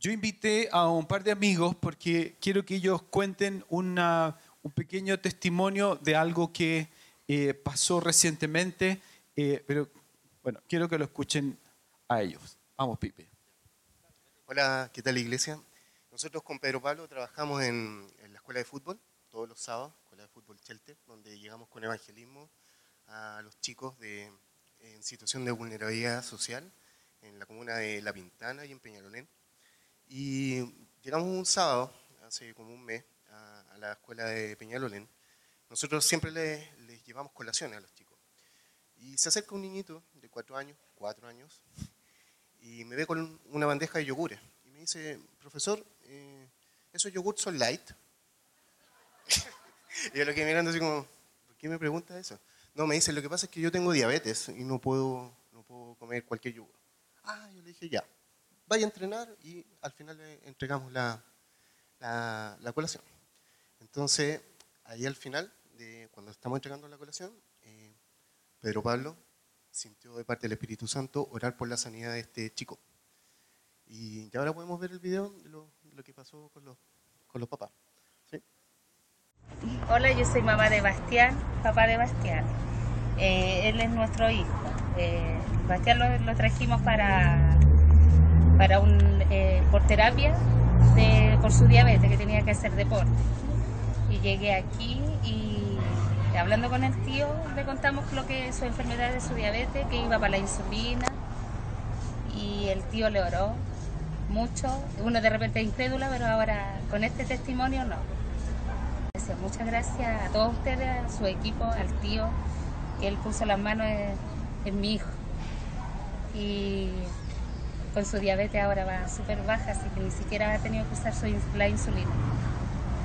Yo invité a un par de amigos porque quiero que ellos cuenten una, un pequeño testimonio de algo que eh, pasó recientemente, eh, pero bueno, quiero que lo escuchen a ellos. Vamos, Pipe. Hola, ¿qué tal iglesia? Nosotros con Pedro Pablo trabajamos en, la escuela de fútbol todos los sábados, escuela de fútbol Chelte, donde llegamos con evangelismo a los chicos de, en situación de vulnerabilidad social en la comuna de La Pintana y en Peñalolén. Y llegamos un sábado, hace como un mes, a, la escuela de Peñalolén. Nosotros siempre les, llevamos colaciones a los chicos. Y se acerca un niñito de cuatro años, cuatro años, y me ve con una bandeja de yogures. Y me dice, profesor, eh, ¿esos yogurts son light? y yo lo que mirando así como, ¿por qué me pregunta eso? No, me dice, lo que pasa es que yo tengo diabetes y no puedo, no puedo comer cualquier yogur. Ah, yo le dije, ya, vaya a entrenar y al final le entregamos la, la, la colación. Entonces, ahí al final, de, cuando estamos entregando la colación, eh, Pedro Pablo sintió de parte del Espíritu Santo orar por la sanidad de este chico. Y ya ahora podemos ver el video de lo, que pasó con los, con los papás. ¿sí? Hola, yo soy mamá de Bastián, papá de Bastián. Eh, él es nuestro hijo. Eh, Bastián lo trajimos para, para un, eh, por terapia de, por su diabetes, que tenía que hacer deporte. Y llegué aquí y hablando con el tío le contamos lo que su enfermedad de su diabetes, que iba para la insulina. Y el tío le oró mucho. Uno de repente es incrédula, pero ahora con este testimonio no. Muchas gracias a todos ustedes, a su equipo, al tío, que él puso las manos en, en mi hijo. Y con su diabetes ahora va súper baja, así que ni siquiera ha tenido que usar su, ins- la insulina.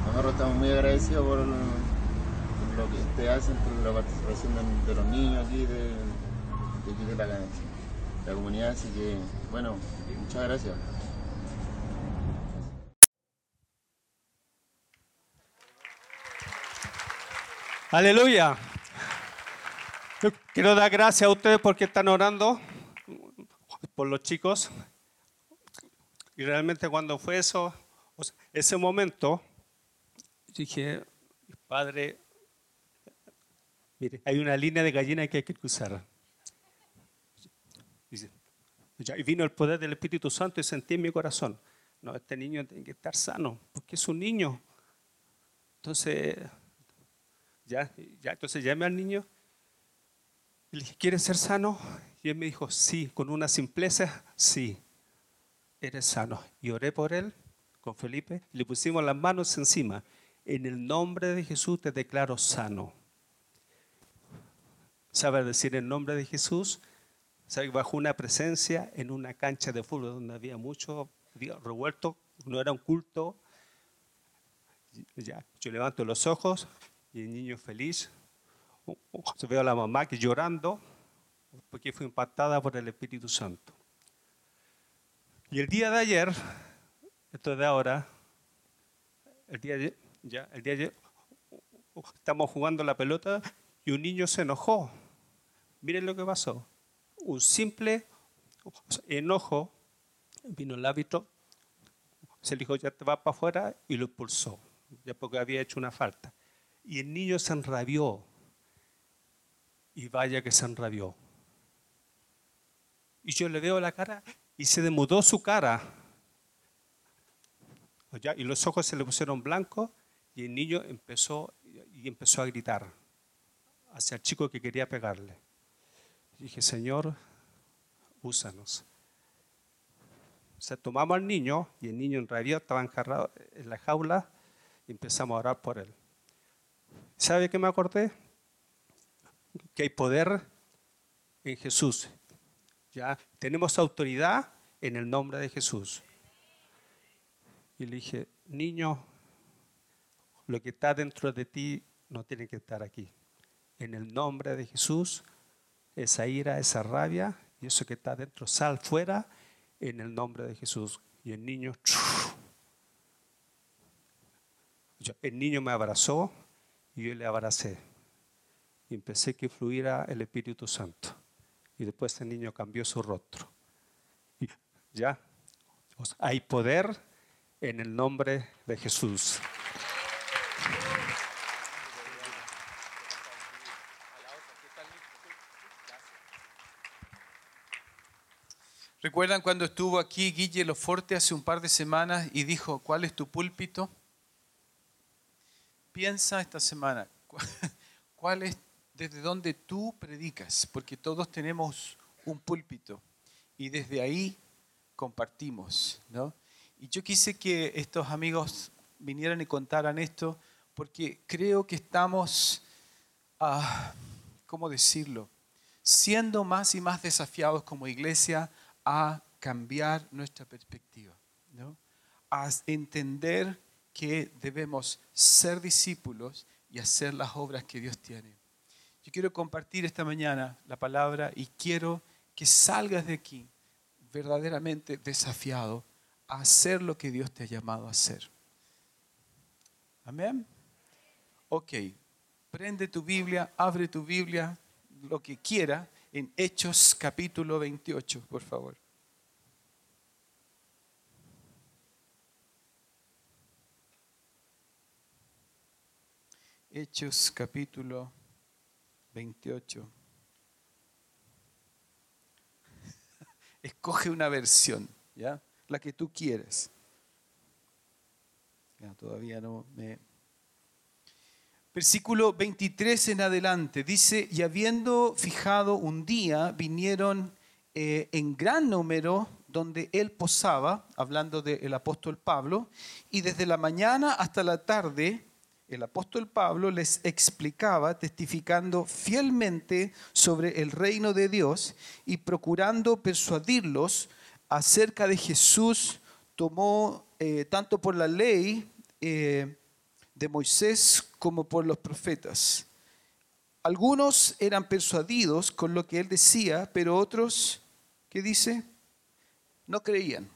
Nosotros estamos muy agradecidos por, por lo que ustedes hacen, por la participación de, de los niños aquí, de, de, aquí de la, la comunidad, así que, bueno, muchas gracias. Aleluya. Yo quiero dar gracias a ustedes porque están orando por los chicos. Y realmente cuando fue eso, ese momento, dije, Padre, mire, hay una línea de gallina que hay que cruzar. Y vino el poder del Espíritu Santo y sentí en mi corazón, no, este niño tiene que estar sano, porque es un niño. Entonces, ya, ya, entonces llamé al niño y le dije, ¿quieres ser sano? Y él me dijo, sí, con una simpleza, sí, eres sano. Y oré por él, con Felipe, le pusimos las manos encima. En el nombre de Jesús te declaro sano. ¿Sabes decir el nombre de Jesús? ¿Sabes? Bajo una presencia en una cancha de fútbol donde había mucho revuelto, no era un culto. Ya, yo levanto los ojos y el niño feliz. Se veo a la mamá que llorando porque fue impactada por el Espíritu Santo. Y el día de ayer, esto es de ahora, el día de, ya, el día ayer, estamos jugando la pelota y un niño se enojó. Miren lo que pasó. Un simple enojo, vino el árbitro, se dijo, ya te vas para afuera, y lo expulsó, ya porque había hecho una falta. Y el niño se enrabió. Y vaya que se enrabió. Y yo le veo la cara y se demudó su cara. Y los ojos se le pusieron blancos y el niño empezó, y empezó a gritar hacia el chico que quería pegarle. Y dije, Señor, úsanos. O sea, tomamos al niño y el niño en realidad estaba enjarrado en la jaula y empezamos a orar por él. ¿Sabe qué me acordé? Que hay poder en Jesús. Ya tenemos autoridad en el nombre de Jesús. Y le dije, niño, lo que está dentro de ti no tiene que estar aquí. En el nombre de Jesús, esa ira, esa rabia y eso que está dentro, sal fuera en el nombre de Jesús. Y el niño, el niño me abrazó y yo le abracé. Y empecé que fluyera el Espíritu Santo. Y después el niño cambió su rostro. Ya, hay poder en el nombre de Jesús. ¿Recuerdan cuando estuvo aquí Guille Loforte hace un par de semanas y dijo, ¿cuál es tu púlpito? Piensa esta semana, ¿cuál es desde donde tú predicas? Porque todos tenemos un púlpito y desde ahí compartimos, ¿no? Y yo quise que estos amigos vinieran y contaran esto porque creo que estamos, ah, ¿cómo decirlo? Siendo más y más desafiados como iglesia a cambiar nuestra perspectiva, ¿no? a entender que debemos ser discípulos y hacer las obras que Dios tiene. Yo quiero compartir esta mañana la palabra y quiero que salgas de aquí verdaderamente desafiado a hacer lo que Dios te ha llamado a hacer. Amén. Ok, prende tu Biblia, abre tu Biblia, lo que quiera, en Hechos capítulo 28, por favor. Hechos capítulo 28. Escoge una versión, ¿ya? La que tú quieres. Ya, todavía no me... Versículo 23 en adelante dice, y habiendo fijado un día, vinieron eh, en gran número donde él posaba, hablando del apóstol Pablo, y desde la mañana hasta la tarde el apóstol Pablo les explicaba, testificando fielmente sobre el reino de Dios y procurando persuadirlos acerca de Jesús, tomó eh, tanto por la ley eh, de Moisés como por los profetas. Algunos eran persuadidos con lo que él decía, pero otros, ¿qué dice? No creían.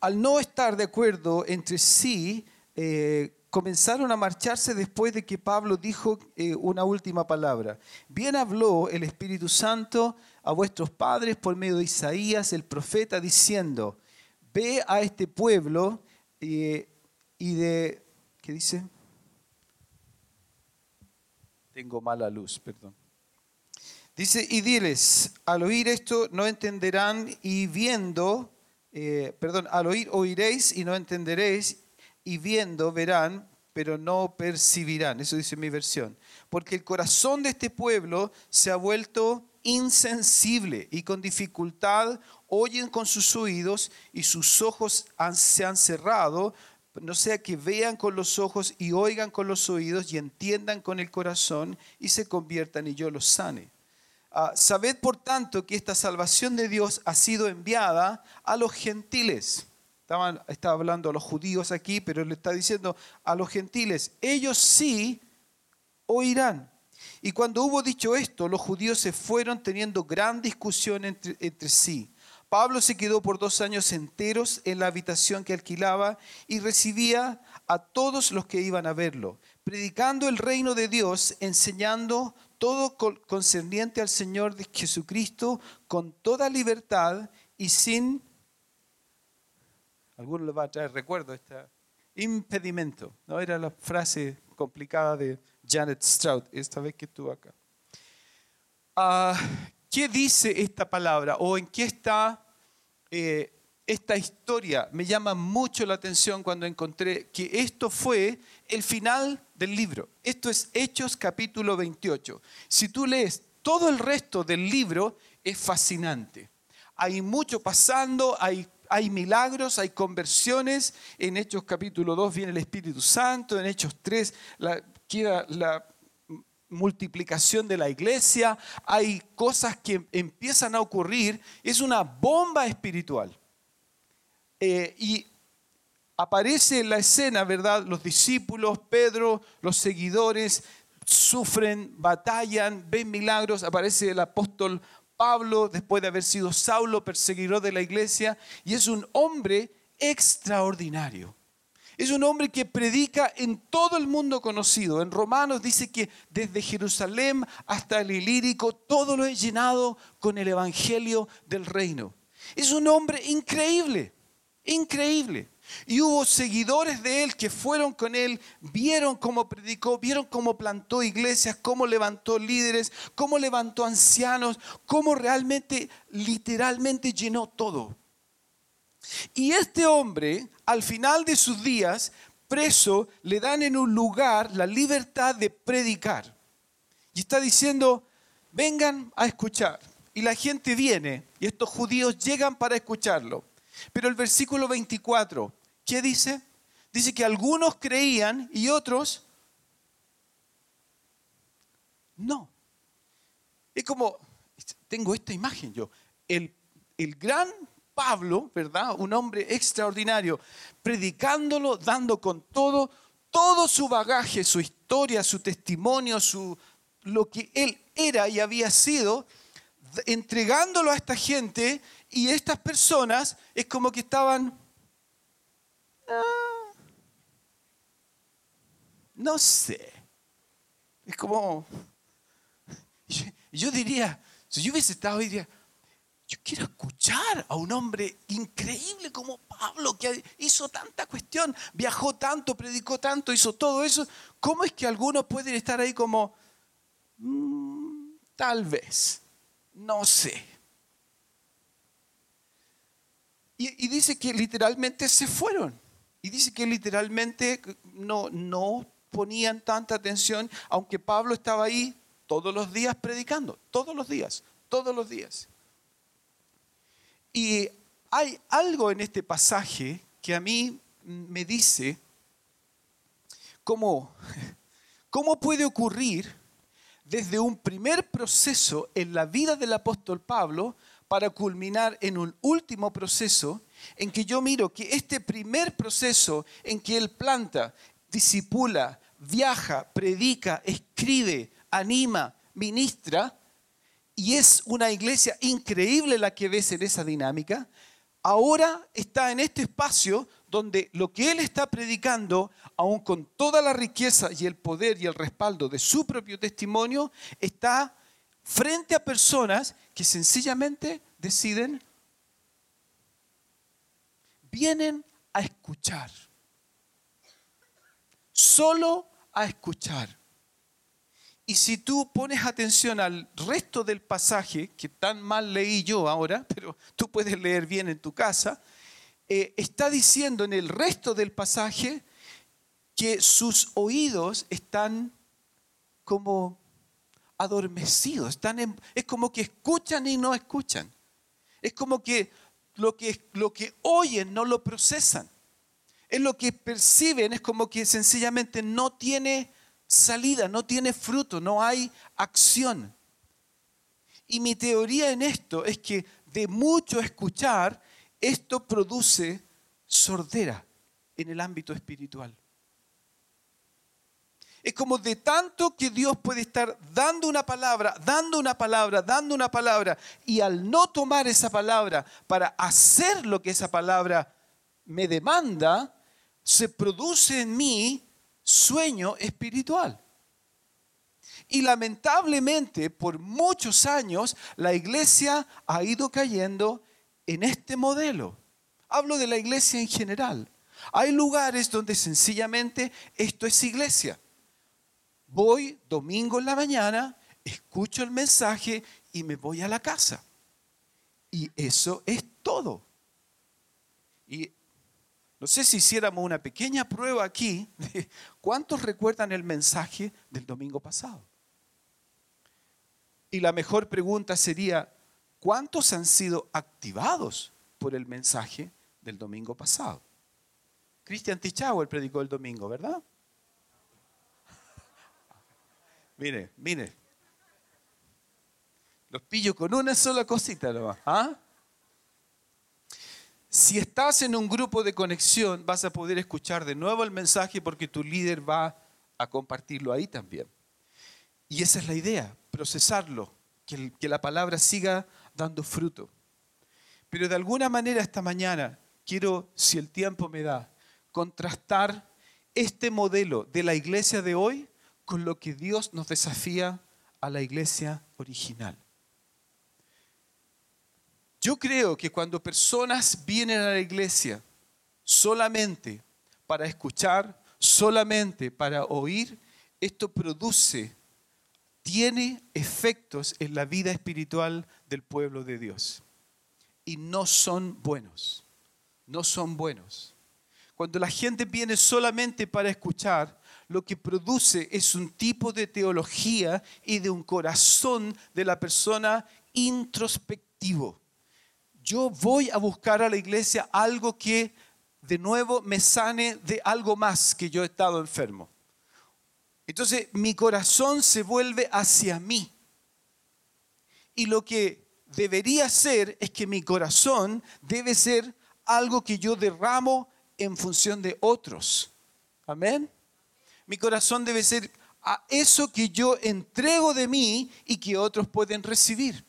Al no estar de acuerdo entre sí, eh, comenzaron a marcharse después de que Pablo dijo eh, una última palabra. Bien habló el Espíritu Santo a vuestros padres por medio de Isaías, el profeta, diciendo, ve a este pueblo eh, y de... ¿Qué dice? Tengo mala luz, perdón. Dice, y diles, al oír esto no entenderán y viendo, eh, perdón, al oír oiréis y no entenderéis y viendo verán, pero no percibirán. Eso dice mi versión. Porque el corazón de este pueblo se ha vuelto insensible y con dificultad oyen con sus oídos y sus ojos se han cerrado, no sea que vean con los ojos y oigan con los oídos y entiendan con el corazón y se conviertan y yo los sane. Ah, sabed por tanto que esta salvación de Dios ha sido enviada a los gentiles estaba hablando a los judíos aquí, pero le está diciendo a los gentiles, ellos sí oirán. Y cuando hubo dicho esto, los judíos se fueron teniendo gran discusión entre, entre sí. Pablo se quedó por dos años enteros en la habitación que alquilaba y recibía a todos los que iban a verlo, predicando el reino de Dios, enseñando todo concerniente al Señor Jesucristo con toda libertad y sin algunos les va a traer recuerdo este impedimento. ¿no? Era la frase complicada de Janet Stroud, esta vez que estuvo acá. Ah, ¿Qué dice esta palabra o en qué está eh, esta historia? Me llama mucho la atención cuando encontré que esto fue el final del libro. Esto es Hechos capítulo 28. Si tú lees todo el resto del libro, es fascinante. Hay mucho pasando, hay hay milagros, hay conversiones. En Hechos capítulo 2 viene el Espíritu Santo, en Hechos 3 la, la multiplicación de la iglesia, hay cosas que empiezan a ocurrir, es una bomba espiritual. Eh, y aparece en la escena, ¿verdad? Los discípulos, Pedro, los seguidores, sufren, batallan, ven milagros, aparece el apóstol Pablo, después de haber sido Saulo, perseguidor de la iglesia, y es un hombre extraordinario. Es un hombre que predica en todo el mundo conocido. En Romanos dice que desde Jerusalén hasta el Ilírico, todo lo he llenado con el Evangelio del reino. Es un hombre increíble. Increíble. Y hubo seguidores de él que fueron con él, vieron cómo predicó, vieron cómo plantó iglesias, cómo levantó líderes, cómo levantó ancianos, cómo realmente, literalmente llenó todo. Y este hombre, al final de sus días, preso, le dan en un lugar la libertad de predicar. Y está diciendo, vengan a escuchar. Y la gente viene y estos judíos llegan para escucharlo. Pero el versículo 24, ¿qué dice? Dice que algunos creían y otros no. Es como, tengo esta imagen yo, el, el gran Pablo, ¿verdad? Un hombre extraordinario, predicándolo, dando con todo, todo su bagaje, su historia, su testimonio, su, lo que él era y había sido, entregándolo a esta gente y estas personas es como que estaban... Ah, no sé. Es como... Yo, diría, si yo hubiese estado diría, yo quiero escuchar a un hombre increíble como Pablo, que hizo tanta cuestión, viajó tanto, predicó tanto, hizo todo eso. ¿Cómo es que algunos pueden estar ahí como, mm, tal vez, no sé? Y, dice que literalmente se fueron. Y dice que literalmente no, no ponían tanta atención, aunque Pablo estaba ahí todos los días predicando, todos los días, todos los días. Y hay algo en este pasaje que a mí me dice cómo, cómo puede ocurrir desde un primer proceso en la vida del apóstol Pablo para culminar en un último proceso en que yo miro que este primer proceso en que él planta, disipula, viaja, predica, escribe, anima, ministra, y es una iglesia increíble la que ves en esa dinámica, ahora está en este espacio donde lo que él está predicando, aun con toda la riqueza y el poder y el respaldo de su propio testimonio, está frente a personas que sencillamente deciden, vienen a escuchar, solo a escuchar. Y si tú pones atención al resto del pasaje, que tan mal leí yo ahora, pero tú puedes leer bien en tu casa, eh, está diciendo en el resto del pasaje que sus oídos están como adormecidos, están es como que escuchan y no escuchan. Es como que lo, que lo que oyen no lo procesan. Es lo que perciben, es como que sencillamente no tiene salida, no tiene fruto, no hay acción. Y mi teoría en esto es que de mucho escuchar, esto produce sordera en el ámbito espiritual. Es como de tanto que Dios puede estar dando una palabra, dando una palabra, dando una palabra, y al no tomar esa palabra para hacer lo que esa palabra me demanda, se produce en mí sueño espiritual. Y lamentablemente por muchos años la iglesia ha ido cayendo en este modelo. Hablo de la iglesia en general. Hay lugares donde sencillamente esto es iglesia. Voy domingo en la mañana, escucho el mensaje y me voy a la casa. Y eso es todo. Y no sé si hiciéramos una pequeña prueba aquí de cuántos recuerdan el mensaje del domingo pasado. Y la mejor pregunta sería, ¿cuántos han sido activados por el mensaje del domingo pasado? Cristian Tichauer predicó el domingo, ¿verdad? Mire, mire. Los pillo con una sola cosita nomás. ¿ah? Si estás en un grupo de conexión, vas a poder escuchar de nuevo el mensaje porque tu líder va a compartirlo ahí también. Y esa es la idea, procesarlo, que, que la palabra siga dando fruto. Pero de alguna manera esta mañana quiero, si el tiempo me da, contrastar este modelo de la iglesia de hoy con lo que Dios nos desafía a la iglesia original. Yo creo que cuando personas vienen a la iglesia solamente para escuchar, solamente para oír, esto produce, tiene efectos en la vida espiritual del pueblo de Dios. Y no son buenos, no son buenos. Cuando la gente viene solamente para escuchar, lo que produce es un tipo de teología y de un corazón de la persona introspectivo. Yo voy a buscar a la iglesia algo que de nuevo me sane de algo más que yo he estado enfermo. Entonces mi corazón se vuelve hacia mí. Y lo que debería ser es que mi corazón debe ser algo que yo derramo en función de otros. Amén. Mi corazón debe ser a eso que yo entrego de mí y que otros pueden recibir.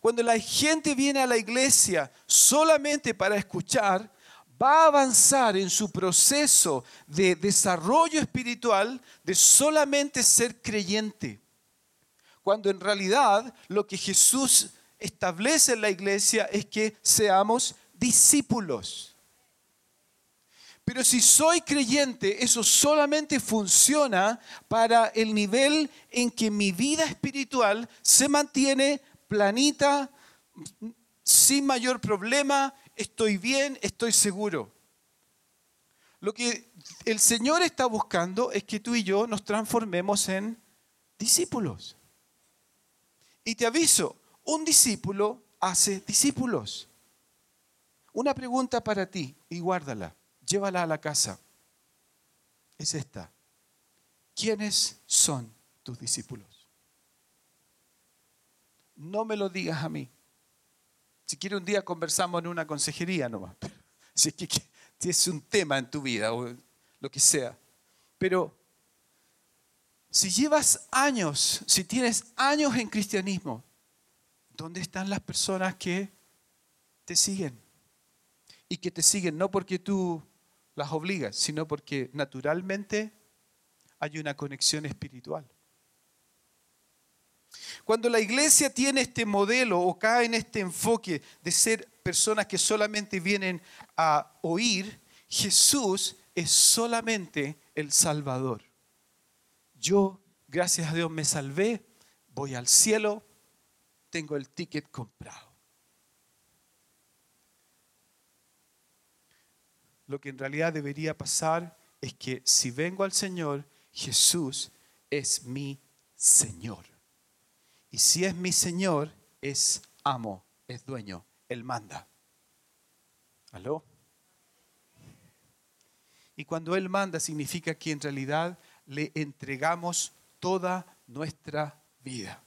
Cuando la gente viene a la iglesia solamente para escuchar, va a avanzar en su proceso de desarrollo espiritual de solamente ser creyente. Cuando en realidad lo que Jesús establece en la iglesia es que seamos discípulos. Pero si soy creyente, eso solamente funciona para el nivel en que mi vida espiritual se mantiene planita, sin mayor problema, estoy bien, estoy seguro. Lo que el Señor está buscando es que tú y yo nos transformemos en discípulos. Y te aviso, un discípulo hace discípulos. Una pregunta para ti y guárdala llévala a la casa. Es esta. ¿Quiénes son tus discípulos? No me lo digas a mí. Si quieres un día conversamos en una consejería nomás. Si es que si es un tema en tu vida o lo que sea. Pero si llevas años, si tienes años en cristianismo, ¿dónde están las personas que te siguen? Y que te siguen no porque tú las obligas, sino porque naturalmente hay una conexión espiritual. Cuando la iglesia tiene este modelo o cae en este enfoque de ser personas que solamente vienen a oír, Jesús es solamente el Salvador. Yo, gracias a Dios, me salvé, voy al cielo, tengo el ticket comprado. Lo que en realidad debería pasar es que si vengo al Señor, Jesús es mi Señor. Y si es mi Señor, es amo, es dueño, Él manda. ¿Aló? Y cuando Él manda significa que en realidad le entregamos toda nuestra vida.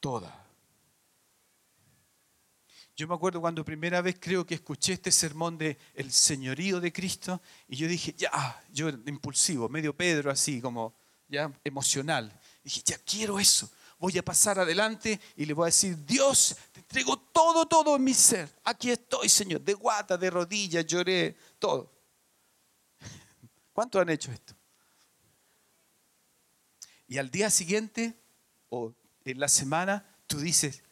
Toda. Yo me acuerdo cuando primera vez creo que escuché este sermón de el señorío de Cristo y yo dije, ya, yo impulsivo, medio Pedro así, como ya emocional. Dije, ya quiero eso. Voy a pasar adelante y le voy a decir, Dios, te entrego todo, todo en mi ser. Aquí estoy, Señor, de guata, de rodillas, lloré, todo. ¿Cuántos han hecho esto? Y al día siguiente o en la semana, tú dices,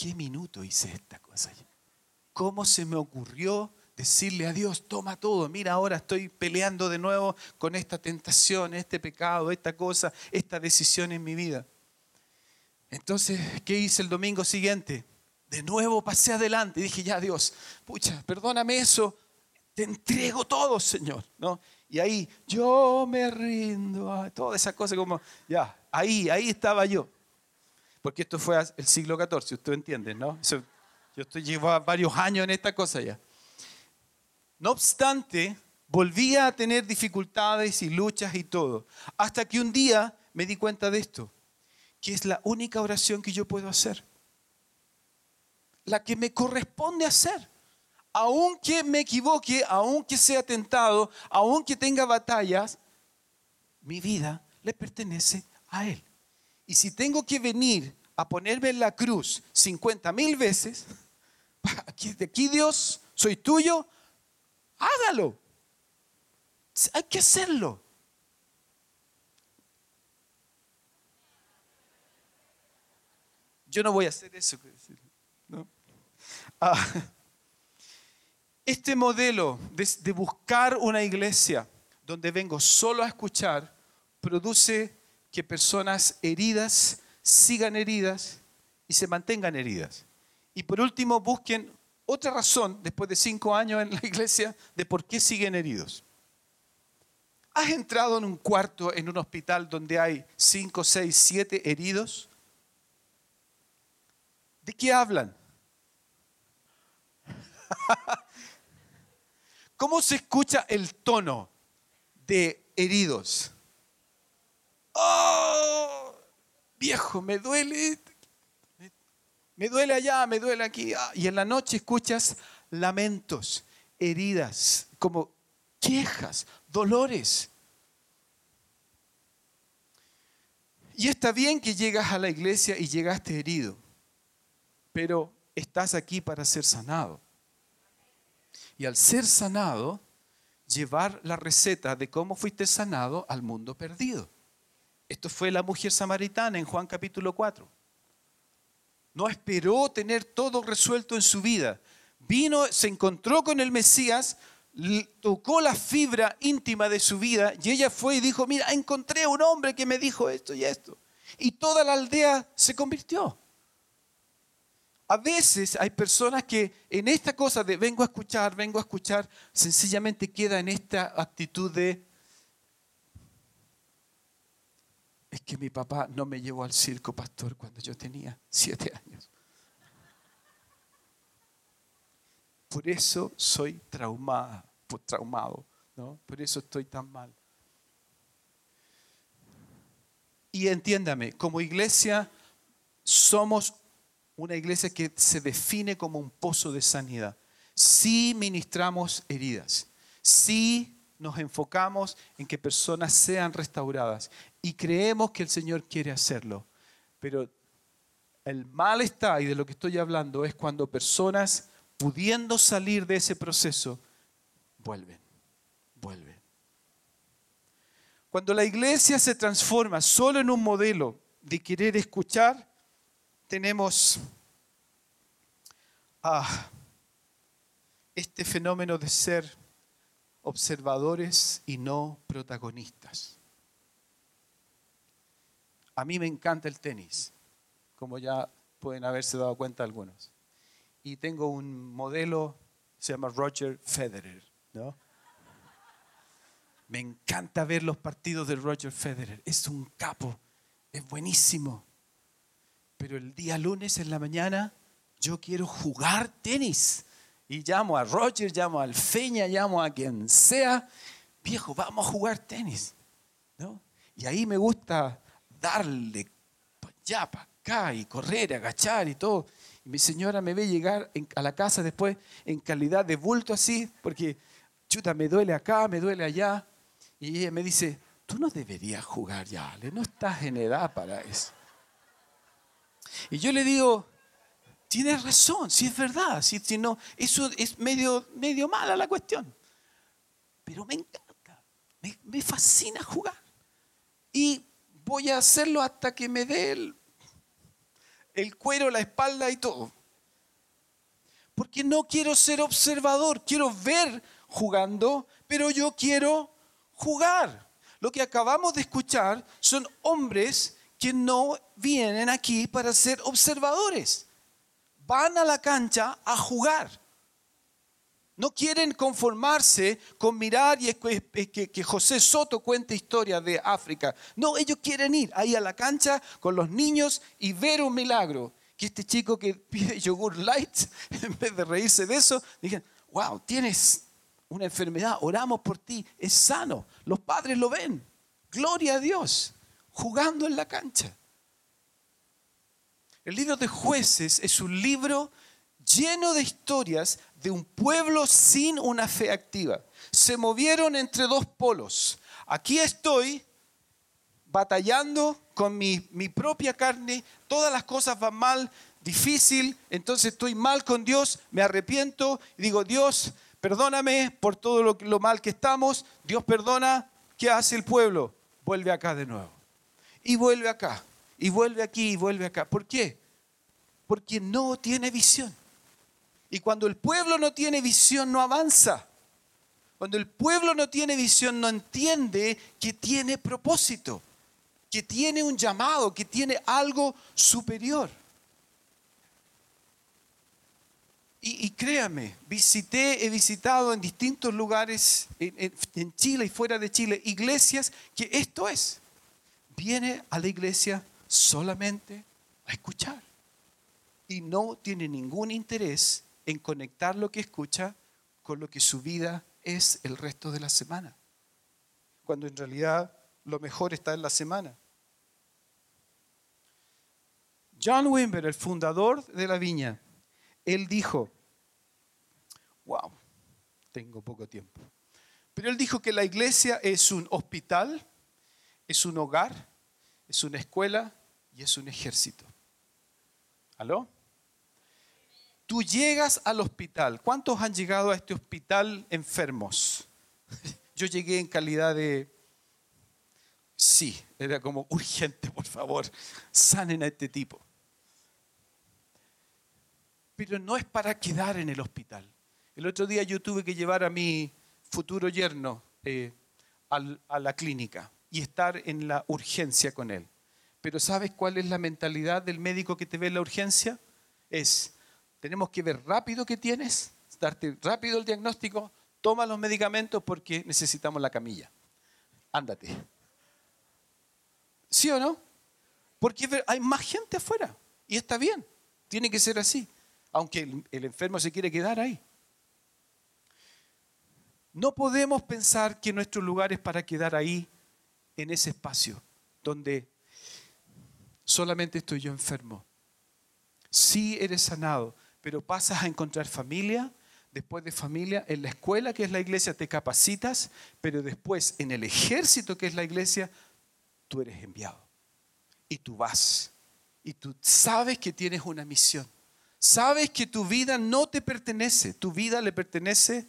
qué minuto hice esta cosa? ¿Cómo se me ocurrió decirle a Dios, toma todo, mira, ahora estoy peleando de nuevo con esta tentación, este pecado, esta cosa, esta decisión en mi vida? Entonces, ¿qué hice el domingo siguiente? De nuevo pasé adelante y dije, ya Dios, pucha, perdóname eso, te entrego todo, Señor, ¿no? Y ahí, yo me rindo, toda esa cosa como, ya, ahí, ahí estaba yo porque esto fue el siglo XIV, usted entiende, ¿no? yo estoy llevo varios años en esta cosa ya. No obstante, volvía a tener dificultades y luchas y todo, hasta que un día me di cuenta de esto, que es la única oración que yo puedo hacer, la que me corresponde hacer. Aunque me equivoque, aunque sea tentado, aunque tenga batallas, mi vida le pertenece a Él. Y si tengo que venir a ponerme en la cruz 50 mil veces, aquí, de aquí Dios, soy tuyo, hágalo. Hay que hacerlo. Yo no voy a hacer eso. Ah, Este modelo de, de buscar una iglesia donde vengo solo a escuchar produce que personas heridas sigan heridas y se mantengan heridas. Y por último, busquen otra razón, después de cinco años en la iglesia, de por qué siguen heridos. ¿Has entrado en un cuarto en un hospital donde hay cinco, seis, siete heridos? ¿De qué hablan? ¿Cómo se escucha el tono de heridos? ¡Oh! Viejo, me duele. Me duele allá, me duele aquí. Ah, y en la noche escuchas lamentos, heridas, como quejas, dolores. Y está bien que llegas a la iglesia y llegaste herido, pero estás aquí para ser sanado. Y al ser sanado, llevar la receta de cómo fuiste sanado al mundo perdido. Esto fue la mujer samaritana en Juan capítulo 4. No esperó tener todo resuelto en su vida. Vino, se encontró con el Mesías, tocó la fibra íntima de su vida y ella fue y dijo, mira, encontré un hombre que me dijo esto y esto. Y toda la aldea se convirtió. A veces hay personas que en esta cosa de vengo a escuchar, vengo a escuchar, sencillamente queda en esta actitud de es que mi papá no me llevó al circo, pastor, cuando yo tenía siete años. Por eso soy traumada, traumado, ¿no? Por eso estoy tan mal. Y entiéndame, como iglesia somos una iglesia que se define como un pozo de sanidad. Sí ministramos heridas, sí nos enfocamos en que personas sean restauradas y creemos que el Señor quiere hacerlo. Pero el mal está, y de lo que estoy hablando, es cuando personas, pudiendo salir de ese proceso, vuelven, vuelven. Cuando la iglesia se transforma solo en un modelo de querer escuchar, tenemos ah, este fenómeno de ser observadores y no protagonistas. A mí me encanta el tenis, como ya pueden haberse dado cuenta algunos. Y tengo un modelo, se llama Roger Federer, ¿no? Me encanta ver los partidos de Roger Federer. Es un capo, es buenísimo. Pero el día lunes en la mañana yo quiero jugar tenis y llamo a Roger, llamo al Feña, llamo a quien sea, viejo, vamos a jugar tenis. ¿no? Y ahí me gusta darle ya para acá y correr, agachar y todo. Y mi señora me ve llegar a la casa después en calidad de bulto así, porque chuta, me duele acá, me duele allá. Y ella me dice, tú no deberías jugar ya, no estás en edad para eso. Y yo le digo, Tienes razón, si es verdad, si, no, eso es medio, medio mala la cuestión. Pero me encanta, me, fascina jugar. Y voy a hacerlo hasta que me dé el, cuero, la espalda y todo. Porque no quiero ser observador, quiero ver jugando, pero yo quiero jugar. Lo que acabamos de escuchar son hombres que no vienen aquí para ser observadores van a la cancha a jugar. No quieren conformarse con mirar y que, José Soto cuente historias de África. No, ellos quieren ir ahí a la cancha con los niños y ver un milagro. Que este chico que pide yogur light, en vez de reírse de eso, digan, wow, tienes una enfermedad, oramos por ti, es sano. Los padres lo ven. Gloria a Dios, jugando en la cancha. El libro de jueces es un libro lleno de historias de un pueblo sin una fe activa. Se movieron entre dos polos. Aquí estoy batallando con mi, propia carne, todas las cosas van mal, difícil, entonces estoy mal con Dios, me arrepiento y digo, Dios, perdóname por todo lo, lo mal que estamos, Dios perdona, ¿qué hace el pueblo? Vuelve acá de nuevo. Y vuelve acá, y vuelve aquí, y vuelve acá. ¿Por qué? porque no tiene visión. Y cuando el pueblo no tiene visión, no avanza. Cuando el pueblo no tiene visión, no entiende que tiene propósito, que tiene un llamado, que tiene algo superior. Y, créame, visité, he visitado en distintos lugares, en- en Chile y fuera de Chile, iglesias que esto es. Viene a la iglesia solamente a escuchar. Y no tiene ningún interés en conectar lo que escucha con lo que su vida es el resto de la semana. Cuando en realidad lo mejor está en la semana. John Wimber, el fundador de la viña, él dijo, wow, tengo poco tiempo, pero él dijo que la iglesia es un hospital, es un hogar, es una escuela y es un ejército. ¿Aló? Tú llegas al hospital. ¿Cuántos han llegado a este hospital enfermos? Yo llegué en calidad de... Sí, era como urgente, por favor, sanen a este tipo pero no es para quedar en el hospital. El otro día yo tuve que llevar a mi futuro yerno eh, a la clínica y estar en la urgencia con él. Pero ¿sabes cuál es la mentalidad del médico que te ve en la urgencia? Es, tenemos que ver rápido qué tienes, darte rápido el diagnóstico, toma los medicamentos porque necesitamos la camilla. Ándate. ¿Sí o no? Porque hay más gente afuera y está bien, tiene que ser así, aunque el, enfermo se quiere quedar ahí. No podemos pensar que nuestro lugar es para quedar ahí, en ese espacio, donde solamente estoy yo enfermo. Sí eres sanado, pero pasas a encontrar familia, después de familia, en la escuela que es la iglesia te capacitas, pero después en el ejército que es la iglesia, tú eres enviado. Y tú vas. Y tú sabes que tienes una misión. Sabes que tu vida no te pertenece, tu vida le pertenece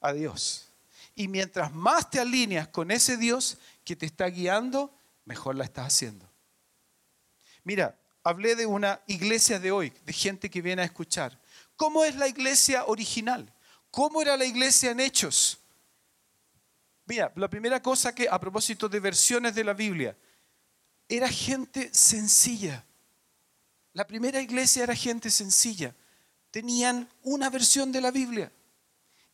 a Dios. Y mientras más te alineas con ese Dios que te está guiando, mejor la estás haciendo. Mira, hablé de una iglesia de hoy, de gente que viene a escuchar. ¿Cómo es la iglesia original? ¿Cómo era la iglesia en Hechos? Mira, la primera cosa que a propósito de versiones de la Biblia, era gente sencilla. La primera iglesia era gente sencilla. Tenían una versión de la Biblia.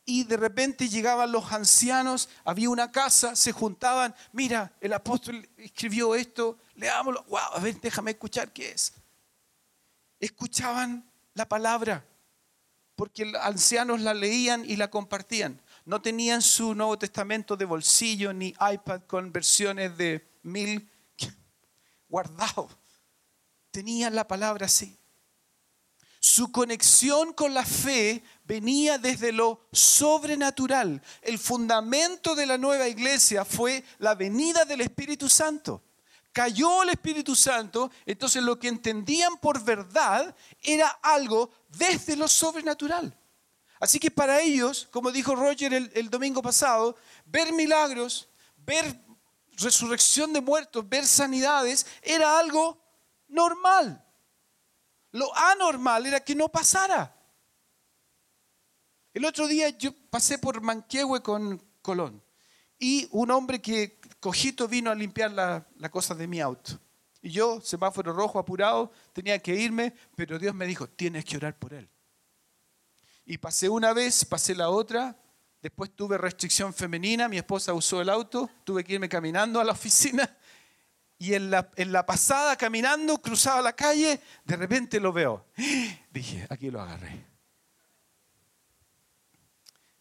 Y de repente llegaban los ancianos, había una casa, se juntaban, mira, el apóstol escribió esto, leámoslo, wow, a ver, déjame escuchar qué es. Escuchaban la palabra, porque los ancianos la leían y la compartían. No tenían su Nuevo Testamento de bolsillo ni iPad con versiones de mil guardado. Tenían la palabra así. Su conexión con la fe venía desde lo sobrenatural. El fundamento de la nueva iglesia fue la venida del Espíritu Santo. Cayó el Espíritu Santo, entonces lo que entendían por verdad era algo desde lo sobrenatural. Así que para ellos, como dijo Roger el, el domingo pasado, ver milagros, ver resurrección de muertos, ver sanidades, era algo normal. Lo anormal era que no pasara. El otro día yo pasé por Manquehue con Colón y un hombre que cojito vino a limpiar la, la cosa de mi auto. Y yo, semáforo rojo, apurado, tenía que irme, pero Dios me dijo, tienes que orar por él. Y pasé una vez, pasé la otra, después tuve restricción femenina, mi esposa usó el auto, tuve que irme caminando a la oficina y en la, en la pasada caminando, cruzaba la calle, de repente lo veo. Dije, aquí lo agarré.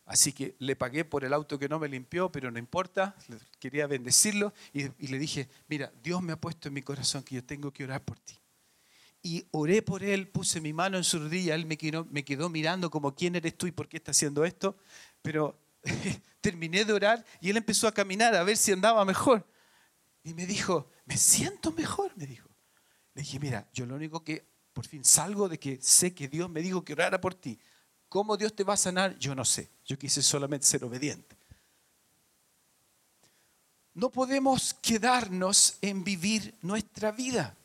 Así que le pagué por el auto que no me limpió, pero no importa, quería bendecirlo y, le dije, mira, Dios me ha puesto en mi corazón que yo tengo que orar por ti. Y oré por él, puse mi mano en su rodilla, él me quedó, me quedó mirando como, ¿quién eres tú y por qué está haciendo esto? Pero terminé de orar y él empezó a caminar a ver si andaba mejor. Y me dijo, me siento mejor, me dijo. Le dije, mira, yo lo único que por fin salgo de que sé que Dios me dijo que orara por ti. ¿Cómo Dios te va a sanar? Yo no sé. Yo quise solamente ser obediente. No podemos quedarnos en vivir nuestra vida.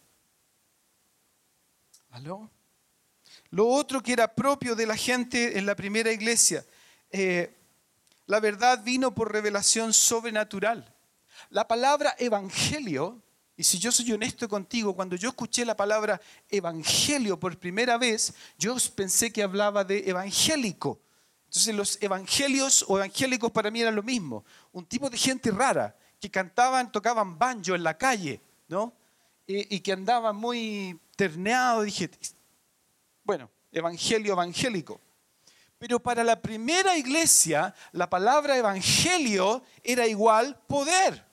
¿Aló? Lo otro que era propio de la gente en la primera iglesia, eh, la verdad vino por revelación sobrenatural. La palabra evangelio, y si yo soy honesto contigo, cuando yo escuché la palabra evangelio por primera vez, yo pensé que hablaba de evangélico. Entonces los evangelios o evangélicos para mí eran lo mismo, un tipo de gente rara que cantaban, tocaban banjo en la calle, ¿no? Y, que andaban muy terneados. Dije, bueno, evangelio evangélico. Pero para la primera iglesia, la palabra evangelio era igual poder.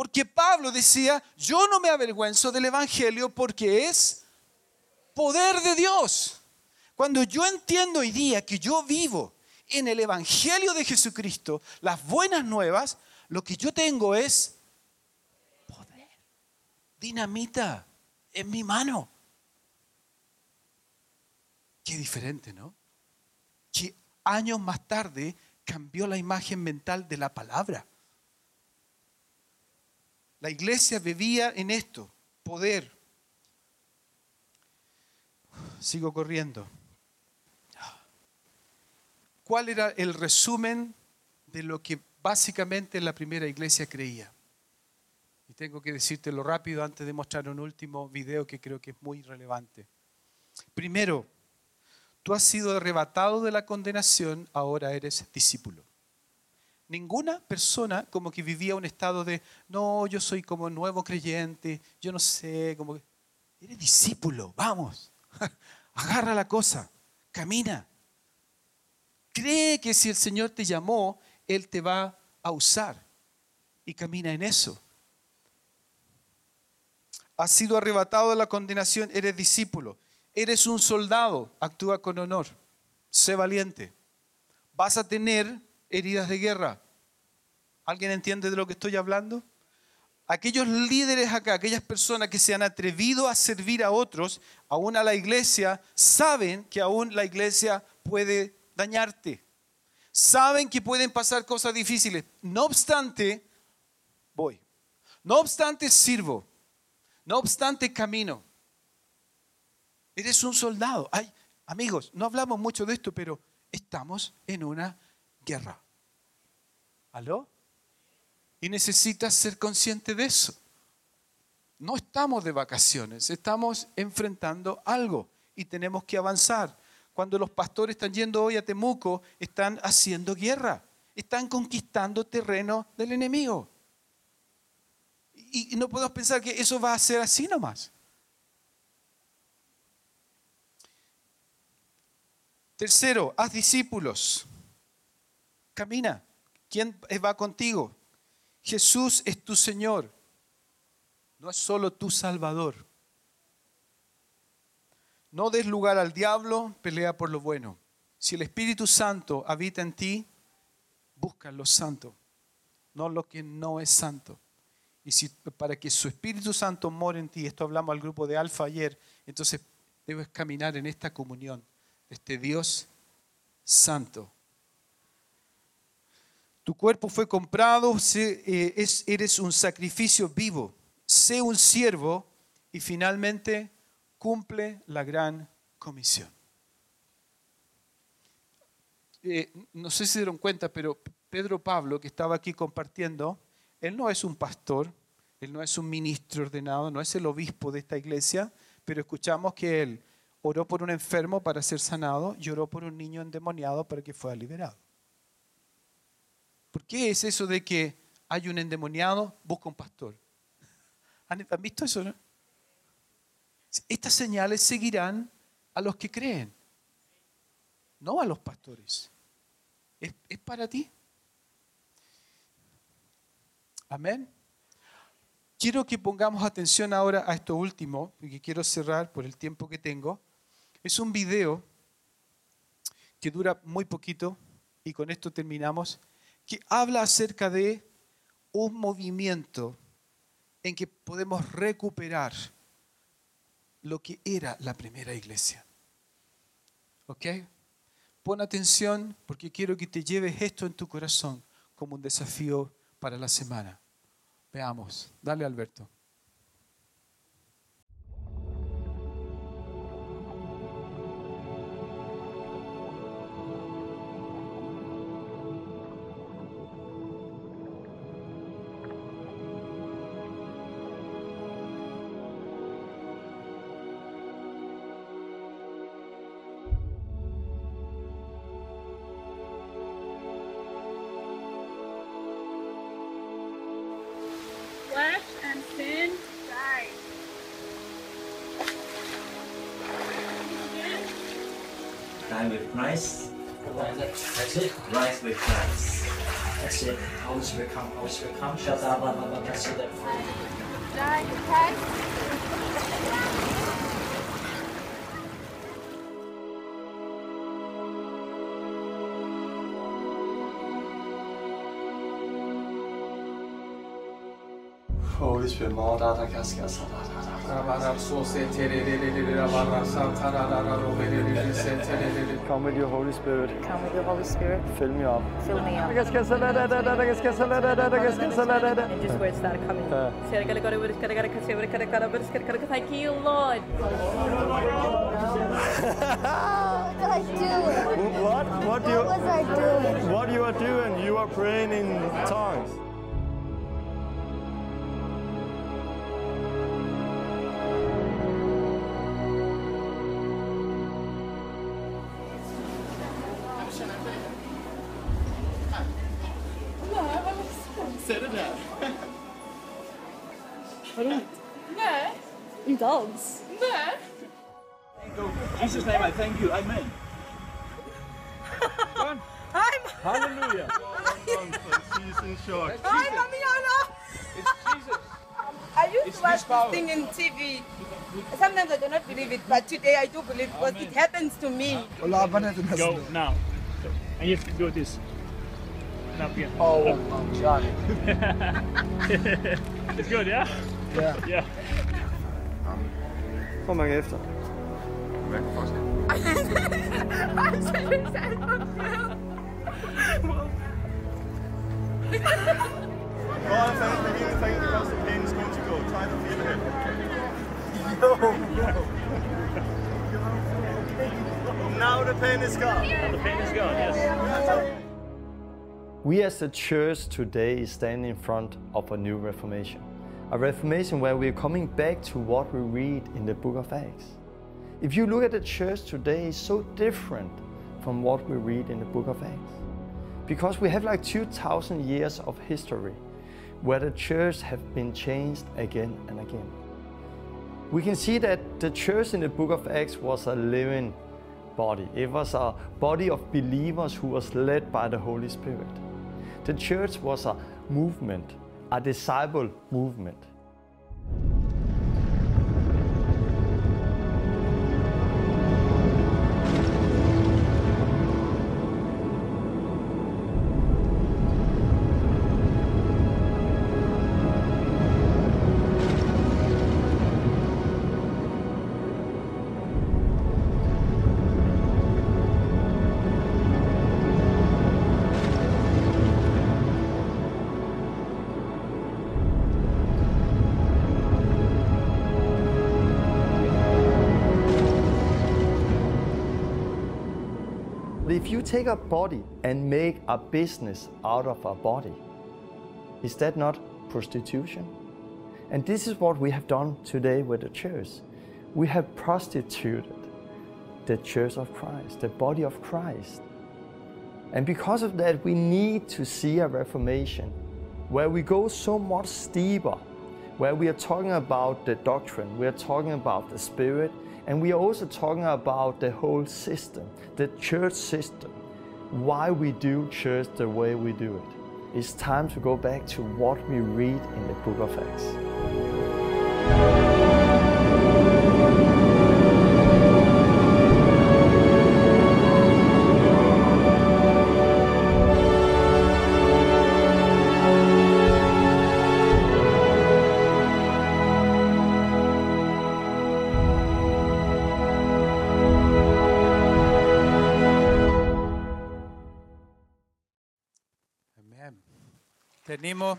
Porque Pablo decía, yo no me avergüenzo del evangelio porque es poder de Dios. Cuando yo entiendo hoy día que yo vivo en el evangelio de Jesucristo, las buenas nuevas, lo que yo tengo es poder. Dinamita en mi mano. Qué diferente, ¿no? Que años más tarde cambió la imagen mental de la palabra. La iglesia vivía en esto, poder. Sigo corriendo. ¿Cuál era el resumen de lo que básicamente la primera iglesia creía? Y tengo que decírtelo rápido antes de mostrar un último video que creo que es muy relevante. Primero, tú has sido arrebatado de la condenación, ahora eres discípulo. Ninguna persona como que vivía un estado de, no, yo soy como nuevo creyente, yo no sé, como que... Eres discípulo, vamos, agarra la cosa, camina. Cree que si el Señor te llamó, Él te va a usar y camina en eso. Has sido arrebatado de la condenación, eres discípulo. Eres un soldado, actúa con honor, sé valiente. Vas a tener heridas de guerra. ¿Alguien entiende de lo que estoy hablando? Aquellos líderes acá, aquellas personas que se han atrevido a servir a otros, aún a la iglesia, saben que aún la iglesia puede dañarte. Saben que pueden pasar cosas difíciles. No obstante, voy. No obstante, sirvo. No obstante, camino. Eres un soldado. Ay, amigos, no hablamos mucho de esto, pero estamos en una guerra. ¿Aló? Y necesitas ser consciente de eso. No estamos de vacaciones, estamos enfrentando algo y tenemos que avanzar. Cuando los pastores están yendo hoy a Temuco, están haciendo guerra, están conquistando terreno del enemigo. Y no podemos pensar que eso va a ser así nomás. Tercero, haz discípulos. Camina. ¿Quién va contigo? Jesús es tu Señor. No es solo tu Salvador. No des lugar al diablo, pelea por lo bueno. Si el Espíritu Santo habita en ti, busca lo santo, no lo que no es santo. Y si para que su Espíritu Santo more en ti, esto hablamos al grupo de Alfa ayer, entonces debes caminar en esta comunión este Dios santo. Tu cuerpo fue comprado, eh, eres un sacrificio vivo, sé un siervo y finalmente cumple la gran comisión. Eh, no sé si se dieron cuenta, pero Pedro Pablo, que estaba aquí compartiendo, él no es un pastor, él no es un ministro ordenado, no es el obispo de esta iglesia, pero escuchamos que él oró por un enfermo para ser sanado y oró por un niño endemoniado para que fuera liberado. ¿Por qué es eso de que hay un endemoniado, busca un pastor? ¿Han, visto eso? Estas señales seguirán a los que creen, no a los pastores. ¿Es, es para ti? Amén. Quiero que pongamos atención ahora a esto último, porque quiero cerrar por el tiempo que tengo. Es un video que dura muy poquito y con esto terminamos, que habla acerca de un movimiento en que podemos recuperar lo que era la primera iglesia. ¿Ok? Pon atención porque quiero que te lleves esto en tu corazón como un desafío para la semana. Veamos. Dale, Alberto. flesh and sin die. Die with Christ. That's it. Rise with Christ. That's it. Always become, always become. Shut up, that's it. Die with Christ. Da. Come with your Holy Spirit. Come with your Holy Spirit, Fill me up. fill me up. And just words start coming. Thank you, Lord. What was I doing? What? What was I doing? What you are doing? You are praying in tongues. Jesus' name, I thank you. Amen. Hallelujah. Season short. Hi, Mamiola. It's Jesus. I used It's to watch this thing in TV. Sometimes I do not believe it, but today I do believe because it happens to me. Go now. And you have to do this. Now, yeah. Oh, Johnny. It's good, yeah? Yeah. Yeah. Efter? God, thank the healing, thank you is going to go. It. Now the pain is gone. The pain is gone, yes. We as a church today stand in front of a new reformation. A reformation where we're coming back to what we read in the book of Acts. If you look at the church today, it's so different from what we read in the book of Acts. Because we have like 2,000 years of history where the church have been changed again and again. We can see that the church in the book of Acts was a living body. It was a body of believers who was led by the Holy Spirit. The church was a movement, a disciple movement. Take a body and make a business out of a body, is that not prostitution? And this is what we have done today with the church. We have prostituted the church of Christ, the body of Christ. And because of that, we need to see a reformation where we go so much steeper, where we are talking about the doctrine, we are talking about the spirit, and we are also talking about the whole system, the church system, why we do church the way we do it. It's time to go back to what we read in the book of Acts. Tenemos,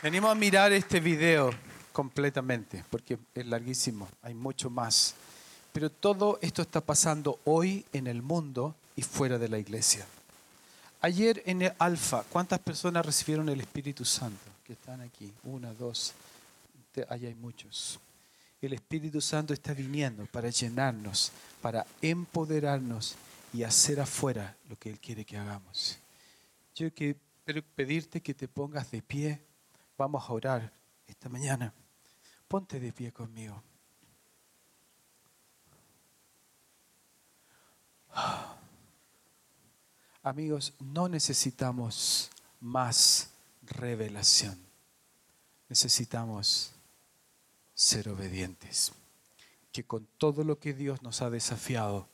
venimos a mirar este video completamente, porque es larguísimo, hay mucho más. Pero todo esto está pasando hoy en el mundo y fuera de la iglesia. Ayer en el Alfa, ¿cuántas personas recibieron el Espíritu Santo? Que están aquí, una, dos, ahí hay muchos. El Espíritu Santo está viniendo para llenarnos, para empoderarnos y hacer afuera lo que Él quiere que hagamos. Yo quiero pedirte que te pongas de pie. Vamos a orar esta mañana. Ponte de pie conmigo. Amigos, no necesitamos más revelación. Necesitamos ser obedientes. Que con todo lo que Dios nos ha desafiado,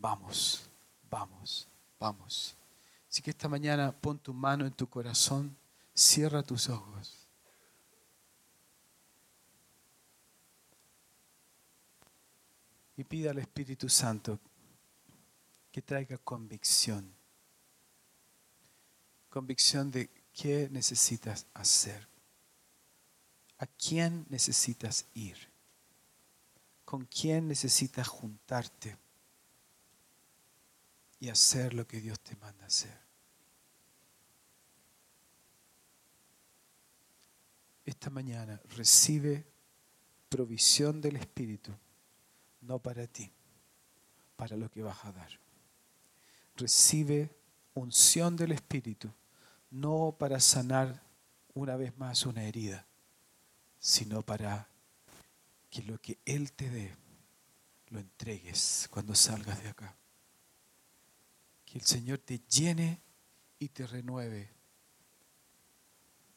vamos, vamos, vamos. Así que esta mañana pon tu mano en tu corazón, cierra tus ojos. Y pida al Espíritu Santo que traiga convicción. Convicción de qué necesitas hacer. ¿A quién necesitas ir? ¿Con quién necesitas juntarte? Y hacer lo que Dios te manda hacer. Esta mañana recibe provisión del Espíritu, no para ti, para lo que vas a dar. Recibe unción del Espíritu, no para sanar una vez más una herida, sino para que lo que Él te dé lo entregues cuando salgas de acá. Que el Señor te llene y te renueve,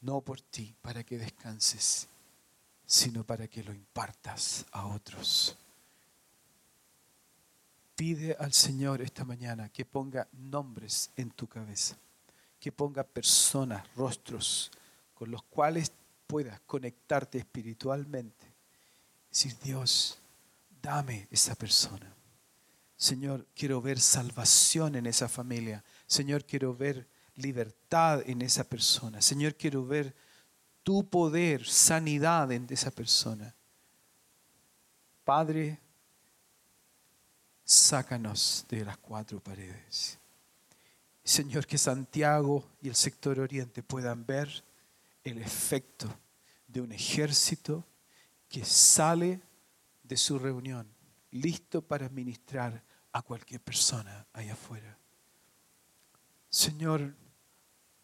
no por ti, para que descanses, sino para que lo impartas a otros. Pide al Señor esta mañana que ponga nombres en tu cabeza, que ponga personas, rostros con los cuales puedas conectarte espiritualmente. Decir, Dios, dame esa persona. Señor, quiero ver salvación en esa familia. Señor, quiero ver libertad en esa persona. Señor, quiero ver tu poder, sanidad en esa persona. Padre, sácanos de las cuatro paredes. Señor, que Santiago y el sector oriente puedan ver el efecto de un ejército que sale de su reunión listo para ministrar a cualquier persona allá afuera. Señor,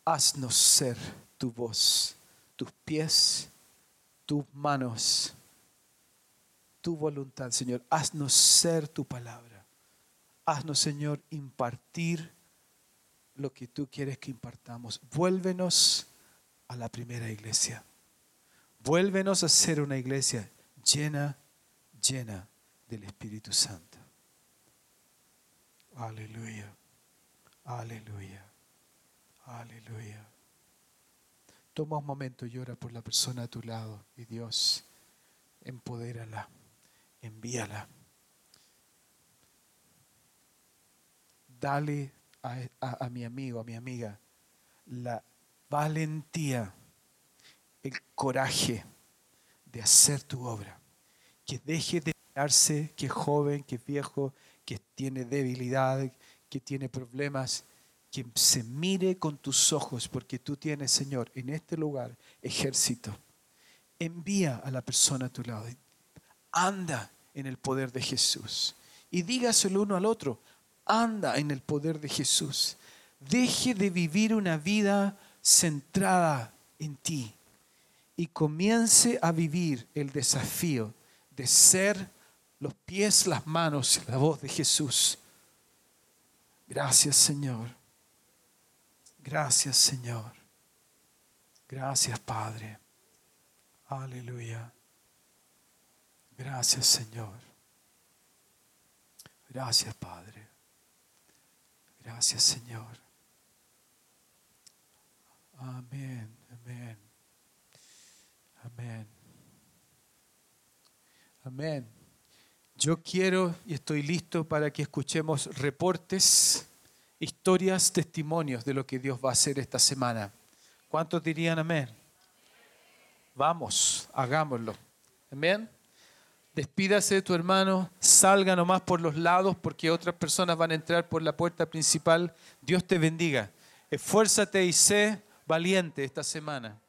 haznos ser tu voz, tus pies, tus manos, tu voluntad, Señor. Haznos ser tu palabra. Haznos, Señor, impartir lo que tú quieres que impartamos. Vuélvenos a la primera iglesia. Vuélvenos a ser una iglesia llena, llena del Espíritu Santo. Aleluya, aleluya, aleluya. Toma un momento y ora por la persona a tu lado y Dios, empodérala, envíala. Dale a, a- a mi amigo, a mi amiga, la valentía, el coraje de hacer tu obra. Que deje de que es joven, que es viejo, que tiene debilidad, que tiene problemas. Que se mire con tus ojos, porque tú tienes, Señor, en este lugar ejército. Envía a la persona a tu lado. Anda en el poder de Jesús. Y dígaselo uno al otro. Anda en el poder de Jesús. Deje de vivir una vida centrada en ti y comience a vivir el desafío de ser los pies, las manos y la voz de Jesús. Gracias Señor. Gracias Señor. Gracias Padre. Aleluya. Gracias Señor. Gracias Padre. Gracias Señor. Amén, amén. Amén. Amén. Yo quiero y estoy listo para que escuchemos reportes, historias, testimonios de lo que Dios va a hacer esta semana. ¿Cuántos dirían amén? Vamos, hagámoslo. Amén. Despídase de tu hermano, salga nomás por los lados porque otras personas van a entrar por la puerta principal. Dios te bendiga. Esfuérzate y sé valiente esta semana.